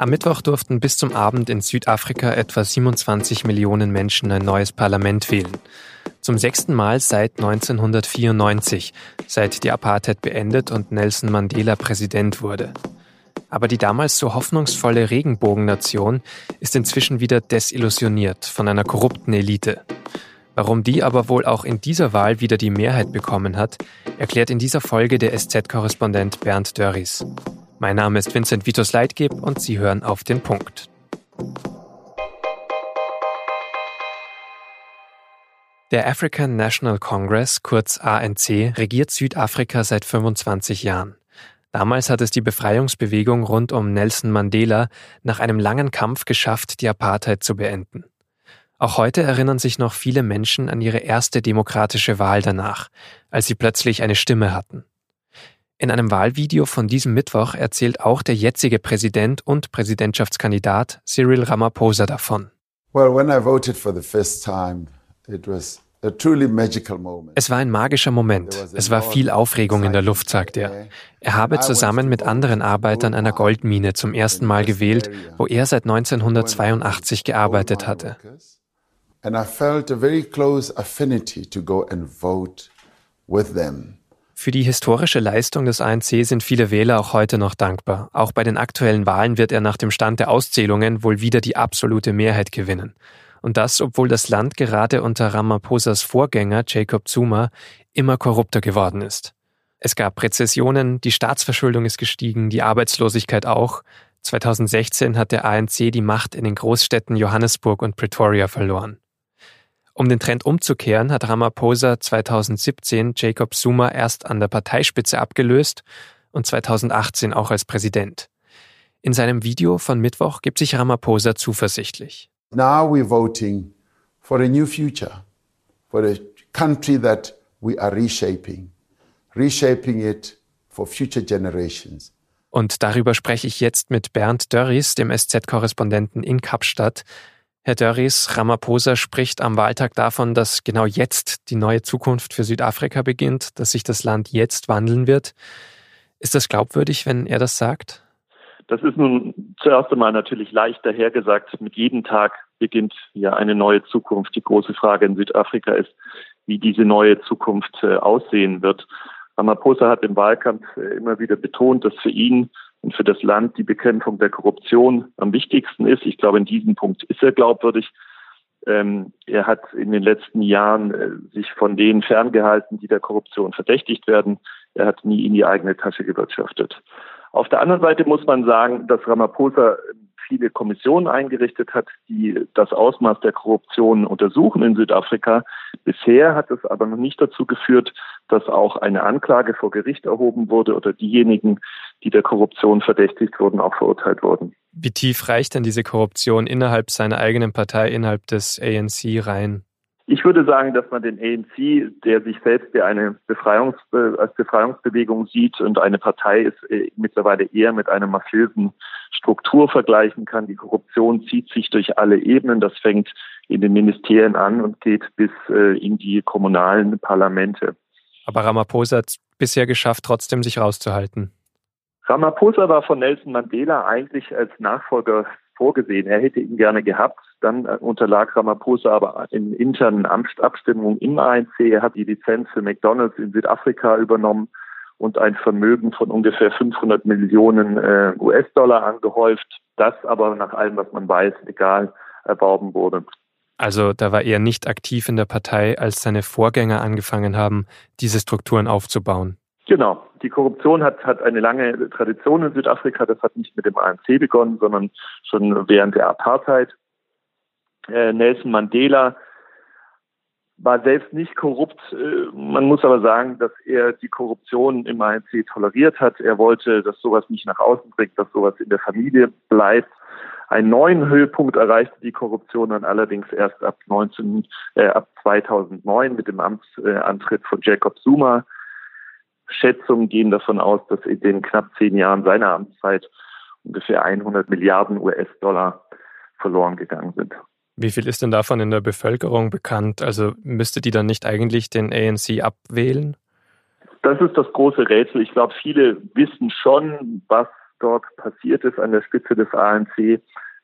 Am Mittwoch durften bis zum Abend in Südafrika etwa 27 Millionen Menschen ein neues Parlament wählen. Zum sechsten Mal seit 1994, seit die Apartheid beendet und Nelson Mandela Präsident wurde. Aber die damals so hoffnungsvolle Regenbogennation ist inzwischen wieder desillusioniert von einer korrupten Elite. Warum die aber wohl auch in dieser Wahl wieder die Mehrheit bekommen hat, erklärt in dieser Folge der SZ-Korrespondent Bernd Dörries. Mein Name ist Vincent Vitus Leitgeb und Sie hören auf den Punkt. Der African National Congress, kurz ANC, regiert Südafrika seit 25 Jahren. Damals hat es die Befreiungsbewegung rund um Nelson Mandela nach einem langen Kampf geschafft, die Apartheid zu beenden. Auch heute erinnern sich noch viele Menschen an ihre erste demokratische Wahl danach, als sie plötzlich eine Stimme hatten. In einem Wahlvideo von diesem Mittwoch erzählt auch der jetzige Präsident und Präsidentschaftskandidat Cyril Ramaphosa davon. Well, when I voted for the first time, it was es war ein magischer Moment. Es war viel Aufregung in der Luft, sagt er. Er habe zusammen mit anderen Arbeitern einer Goldmine zum ersten Mal gewählt, wo er seit 1982 gearbeitet hatte. And I felt a very close affinity to go and vote with them. Für die historische Leistung des ANC sind viele Wähler auch heute noch dankbar. Auch bei den aktuellen Wahlen wird er nach dem Stand der Auszählungen wohl wieder die absolute Mehrheit gewinnen. Und das, obwohl das Land gerade unter Ramaphosa's Vorgänger Jacob Zuma immer korrupter geworden ist. Es gab Rezessionen, die Staatsverschuldung ist gestiegen, die Arbeitslosigkeit auch. 2016 hat der ANC die Macht in den Großstädten Johannesburg und Pretoria verloren. Um den Trend umzukehren, hat Ramaphosa 2017 Jacob Zuma erst an der Parteispitze abgelöst und 2018 auch als Präsident. In seinem Video von Mittwoch gibt sich Ramaphosa zuversichtlich. Now we're voting for a new future, for a country that we are reshaping, reshaping it for future generations. Und darüber spreche ich jetzt mit Bernd Dörries, dem SZ-Korrespondenten in Kapstadt, Herr Dörries, Ramaphosa spricht am Wahltag davon, dass genau jetzt die neue Zukunft für Südafrika beginnt, dass sich das Land jetzt wandeln wird. Ist das glaubwürdig, wenn er das sagt? Das ist nun zuerst einmal natürlich leicht dahergesagt. Mit jedem Tag beginnt ja eine neue Zukunft. Die große Frage in Südafrika ist, wie diese neue Zukunft äh, aussehen wird. Ramaphosa hat im Wahlkampf äh, immer wieder betont, dass für ihn und für das Land die Bekämpfung der Korruption am wichtigsten ist. Ich glaube, in diesem Punkt ist er glaubwürdig. Ähm, er hat in den letzten Jahren äh, sich von denen ferngehalten, die der Korruption verdächtigt werden. Er hat nie in die eigene Tasche gewirtschaftet. Auf der anderen Seite muss man sagen, dass Ramaphosa viele Kommissionen eingerichtet hat, die das Ausmaß der Korruption untersuchen in Südafrika. Bisher hat es aber noch nicht dazu geführt, dass auch eine Anklage vor Gericht erhoben wurde oder diejenigen, die der Korruption verdächtigt wurden, auch verurteilt wurden. Wie tief reicht denn diese Korruption innerhalb seiner eigenen Partei, innerhalb des ANC rein? Ich würde sagen, dass man den ANC, der sich selbst ja eine Befreiungs als Befreiungsbewegung sieht und eine Partei ist, äh, mittlerweile eher mit einer mafiösen Struktur vergleichen kann. Die Korruption zieht sich durch alle Ebenen. Das fängt in den Ministerien an und geht bis äh, in die kommunalen Parlamente. Aber Ramaphosa hat es bisher geschafft, trotzdem sich rauszuhalten. Ramaphosa war von Nelson Mandela eigentlich als Nachfolger vorgesehen. Er hätte ihn gerne gehabt. Dann äh, unterlag Ramaphosa aber in internen Abstimmungen im ANC. Er hat die Lizenz für McDonalds in Südafrika übernommen und ein Vermögen von ungefähr 500 Millionen äh, US-Dollar angehäuft. Das aber nach allem, was man weiß, legal erworben wurde. Also da war er nicht aktiv in der Partei, als seine Vorgänger angefangen haben, diese Strukturen aufzubauen. Genau. Die Korruption hat, hat eine lange Tradition in Südafrika. Das hat nicht mit dem ANC begonnen, sondern schon während der Apartheid. Äh, Nelson Mandela war selbst nicht korrupt. Äh, man muss aber sagen, dass er die Korruption im ANC toleriert hat. Er wollte, dass sowas nicht nach außen bringt, dass sowas in der Familie bleibt. Einen neuen Höhepunkt erreichte die Korruption dann allerdings erst ab 19, äh, ab 2009 mit dem Amtsantritt von Jacob Zuma. Schätzungen gehen davon aus, dass in den knapp zehn Jahren seiner Amtszeit ungefähr 100 Milliarden US-Dollar verloren gegangen sind. Wie viel ist denn davon in der Bevölkerung bekannt? Also müsste die dann nicht eigentlich den ANC abwählen? Das ist das große Rätsel. Ich glaube, viele wissen schon, was dort passiert ist an der Spitze des ANC.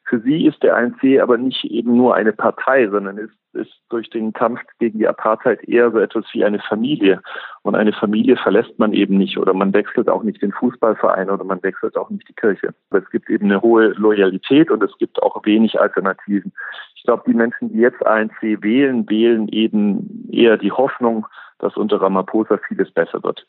Für sie ist der ANC aber nicht eben nur eine Partei, sondern ist, ist durch den Kampf gegen die Apartheid eher so etwas wie eine Familie. Und eine Familie verlässt man eben nicht oder man wechselt auch nicht den Fußballverein oder man wechselt auch nicht die Kirche. Aber es gibt eben eine hohe Loyalität und es gibt auch wenig Alternativen. Ich glaube, die Menschen, die jetzt ANC wählen, wählen eben eher die Hoffnung, dass unter Ramaphosa vieles besser wird.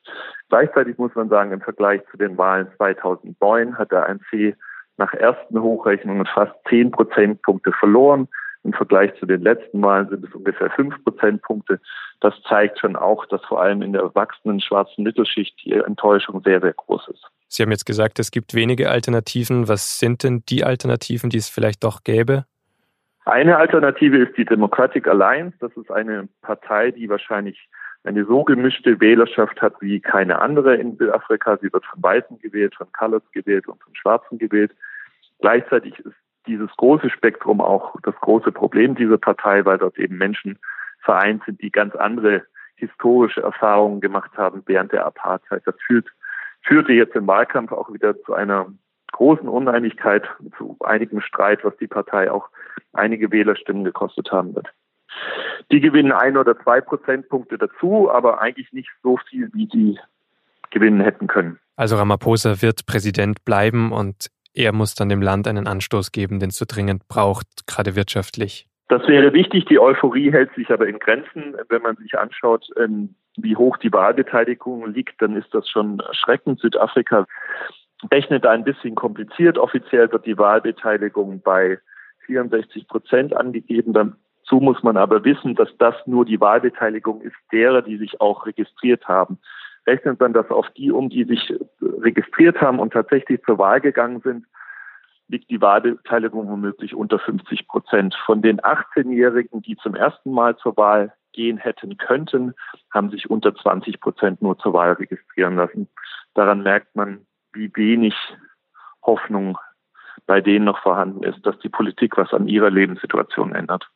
Gleichzeitig muss man sagen, im Vergleich zu den Wahlen 2009 hat der ANC nach ersten Hochrechnungen fast zehn Prozentpunkte verloren. Im Vergleich zu den letzten Wahlen sind es ungefähr fünf Prozentpunkte. Das zeigt schon auch, dass vor allem in der erwachsenen schwarzen Mittelschicht die Enttäuschung sehr, sehr groß ist. Sie haben jetzt gesagt, es gibt wenige Alternativen. Was sind denn die Alternativen, die es vielleicht doch gäbe? Eine Alternative ist die Democratic Alliance. Das ist eine Partei, die wahrscheinlich eine so gemischte Wählerschaft hat wie keine andere in Südafrika. Sie wird von Weißen gewählt, von Colors gewählt und von Schwarzen gewählt. Gleichzeitig ist dieses große Spektrum auch das große Problem dieser Partei, weil dort eben Menschen vereint sind, die ganz andere historische Erfahrungen gemacht haben während der Apartheid. Das führt, führte jetzt im Wahlkampf auch wieder zu einer großen Uneinigkeit, zu einigem Streit, was die Partei auch einige Wählerstimmen gekostet haben wird. Die gewinnen ein oder zwei Prozentpunkte dazu, aber eigentlich nicht so viel, wie sie gewinnen hätten können. Also Ramaphosa wird Präsident bleiben und er muss dann dem Land einen Anstoß geben, den es so dringend braucht, gerade wirtschaftlich. Das wäre wichtig. Die Euphorie hält sich aber in Grenzen. Wenn man sich anschaut, ähm, wie hoch die Wahlbeteiligung liegt, dann ist das schon erschreckend. Südafrika rechnet da ein bisschen kompliziert. Offiziell wird die Wahlbeteiligung bei 64 Prozent angegeben. Dazu muss man aber wissen, dass das nur die Wahlbeteiligung ist derer, die sich auch registriert haben. Rechnet man das auf die um, die sich registriert haben und tatsächlich zur Wahl gegangen sind, liegt die Wahlbeteiligung womöglich unter 50 Prozent. Von den 18-Jährigen, die zum ersten Mal zur Wahl gehen hätten könnten, haben sich unter 20 Prozent nur zur Wahl registrieren lassen. Daran merkt man, wie wenig Hoffnung bei denen noch vorhanden ist, dass die Politik was an ihrer Lebenssituation ändert.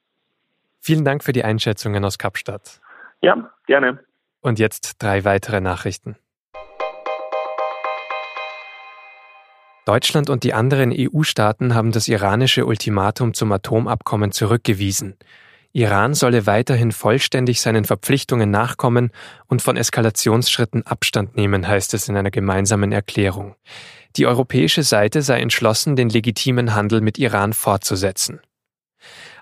Vielen Dank für die Einschätzungen aus Kapstadt. Ja, gerne. Und jetzt drei weitere Nachrichten. Deutschland und die anderen EU-Staaten haben das iranische Ultimatum zum Atomabkommen zurückgewiesen. Iran solle weiterhin vollständig seinen Verpflichtungen nachkommen und von Eskalationsschritten Abstand nehmen, heißt es in einer gemeinsamen Erklärung. Die europäische Seite sei entschlossen, den legitimen Handel mit Iran fortzusetzen.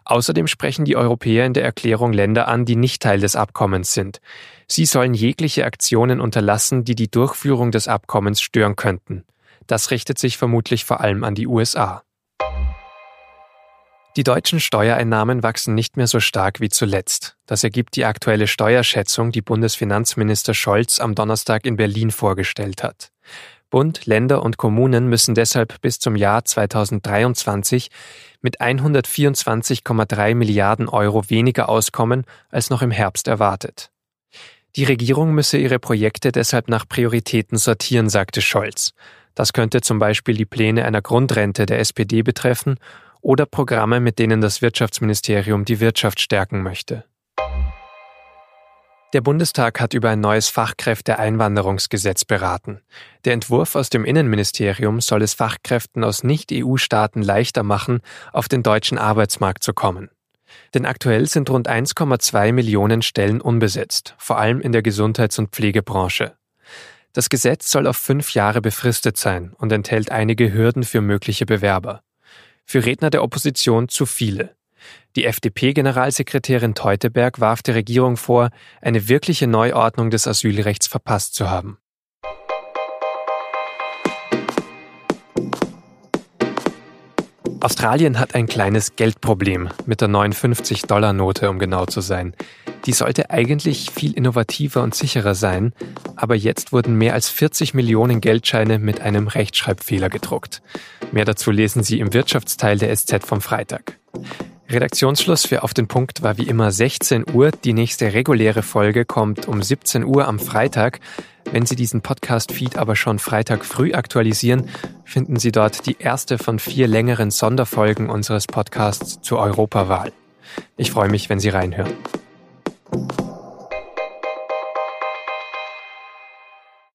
Außerdem sprechen die Europäer in der Erklärung Länder an, die nicht Teil des Abkommens sind. Sie sollen jegliche Aktionen unterlassen, die die Durchführung des Abkommens stören könnten. Das richtet sich vermutlich vor allem an die USA. Die deutschen Steuereinnahmen wachsen nicht mehr so stark wie zuletzt. Das ergibt die aktuelle Steuerschätzung, die Bundesfinanzminister Scholz am Donnerstag in Berlin vorgestellt hat. Bund, Länder und Kommunen müssen deshalb bis zum Jahr 2023 mit 124,3 Milliarden Euro weniger auskommen als noch im Herbst erwartet. Die Regierung müsse ihre Projekte deshalb nach Prioritäten sortieren, sagte Scholz. Das könnte zum Beispiel die Pläne einer Grundrente der SPD betreffen oder Programme, mit denen das Wirtschaftsministerium die Wirtschaft stärken möchte. Der Bundestag hat über ein neues Fachkräfteeinwanderungsgesetz beraten. Der Entwurf aus dem Innenministerium soll es Fachkräften aus Nicht-EU-Staaten leichter machen, auf den deutschen Arbeitsmarkt zu kommen. Denn aktuell sind rund 1,2 Millionen Stellen unbesetzt, vor allem in der Gesundheits- und Pflegebranche. Das Gesetz soll auf fünf Jahre befristet sein und enthält einige Hürden für mögliche Bewerber. Für Redner der Opposition zu viele. Die FDP-Generalsekretärin Teuteberg warf der Regierung vor, eine wirkliche Neuordnung des Asylrechts verpasst zu haben. Australien hat ein kleines Geldproblem mit der 59-Dollar-Note, um genau zu sein. Die sollte eigentlich viel innovativer und sicherer sein, aber jetzt wurden mehr als 40 Millionen Geldscheine mit einem Rechtschreibfehler gedruckt. Mehr dazu lesen Sie im Wirtschaftsteil der SZ vom Freitag. Redaktionsschluss für Auf den Punkt war wie immer 16 Uhr. Die nächste reguläre Folge kommt um 17 Uhr am Freitag. Wenn Sie diesen Podcast-Feed aber schon Freitag früh aktualisieren, finden Sie dort die erste von vier längeren Sonderfolgen unseres Podcasts zur Europawahl. Ich freue mich, wenn Sie reinhören.